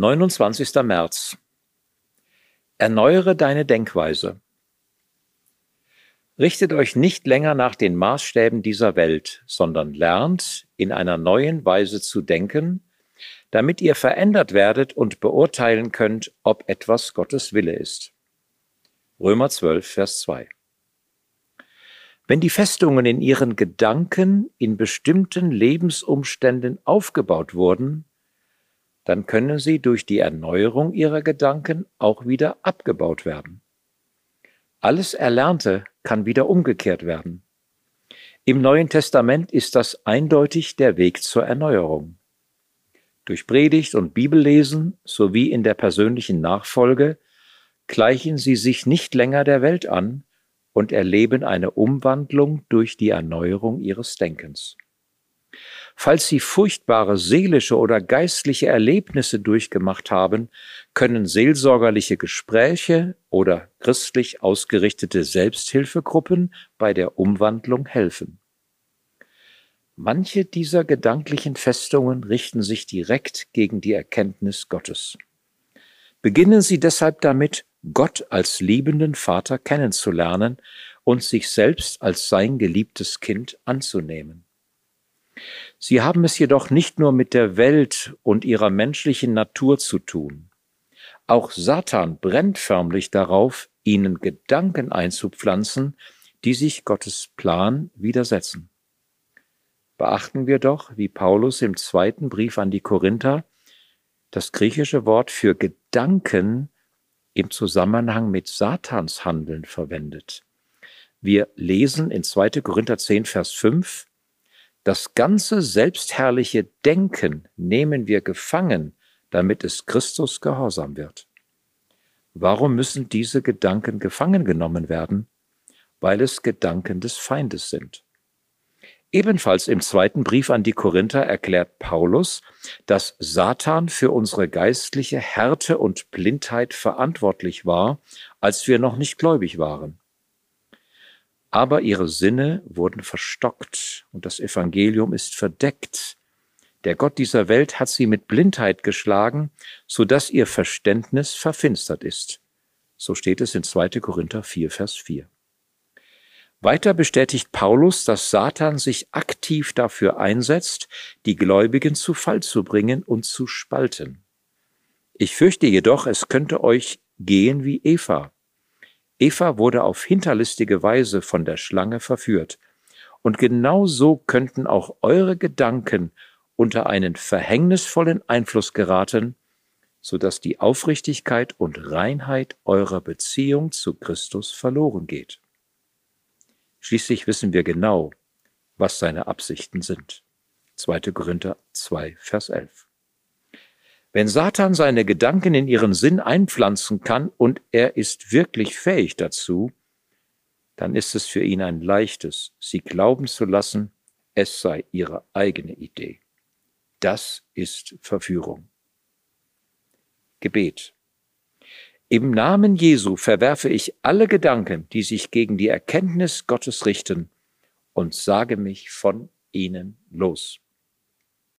29. März. Erneuere deine Denkweise. Richtet euch nicht länger nach den Maßstäben dieser Welt, sondern lernt, in einer neuen Weise zu denken, damit ihr verändert werdet und beurteilen könnt, ob etwas Gottes Wille ist. Römer 12, Vers 2. Wenn die Festungen in ihren Gedanken in bestimmten Lebensumständen aufgebaut wurden, dann können sie durch die Erneuerung ihrer Gedanken auch wieder abgebaut werden. Alles Erlernte kann wieder umgekehrt werden. Im Neuen Testament ist das eindeutig der Weg zur Erneuerung. Durch Predigt und Bibellesen sowie in der persönlichen Nachfolge gleichen sie sich nicht länger der Welt an und erleben eine Umwandlung durch die Erneuerung ihres Denkens. Falls Sie furchtbare seelische oder geistliche Erlebnisse durchgemacht haben, können seelsorgerliche Gespräche oder christlich ausgerichtete Selbsthilfegruppen bei der Umwandlung helfen. Manche dieser gedanklichen Festungen richten sich direkt gegen die Erkenntnis Gottes. Beginnen Sie deshalb damit, Gott als liebenden Vater kennenzulernen und sich selbst als sein geliebtes Kind anzunehmen. Sie haben es jedoch nicht nur mit der Welt und ihrer menschlichen Natur zu tun. Auch Satan brennt förmlich darauf, ihnen Gedanken einzupflanzen, die sich Gottes Plan widersetzen. Beachten wir doch, wie Paulus im zweiten Brief an die Korinther das griechische Wort für Gedanken im Zusammenhang mit Satans Handeln verwendet. Wir lesen in 2. Korinther 10, Vers 5, das ganze selbstherrliche Denken nehmen wir gefangen, damit es Christus gehorsam wird. Warum müssen diese Gedanken gefangen genommen werden? Weil es Gedanken des Feindes sind. Ebenfalls im zweiten Brief an die Korinther erklärt Paulus, dass Satan für unsere geistliche Härte und Blindheit verantwortlich war, als wir noch nicht gläubig waren aber ihre Sinne wurden verstockt und das Evangelium ist verdeckt. Der Gott dieser Welt hat sie mit Blindheit geschlagen, so dass ihr Verständnis verfinstert ist. So steht es in 2. Korinther 4, Vers 4. Weiter bestätigt Paulus, dass Satan sich aktiv dafür einsetzt, die Gläubigen zu Fall zu bringen und zu spalten. Ich fürchte jedoch, es könnte euch gehen wie Eva, Eva wurde auf hinterlistige Weise von der Schlange verführt. Und genau so könnten auch eure Gedanken unter einen verhängnisvollen Einfluss geraten, so dass die Aufrichtigkeit und Reinheit eurer Beziehung zu Christus verloren geht. Schließlich wissen wir genau, was seine Absichten sind. 2. Korinther 2, Vers 11. Wenn Satan seine Gedanken in ihren Sinn einpflanzen kann und er ist wirklich fähig dazu, dann ist es für ihn ein leichtes, sie glauben zu lassen, es sei ihre eigene Idee. Das ist Verführung. Gebet. Im Namen Jesu verwerfe ich alle Gedanken, die sich gegen die Erkenntnis Gottes richten, und sage mich von ihnen los.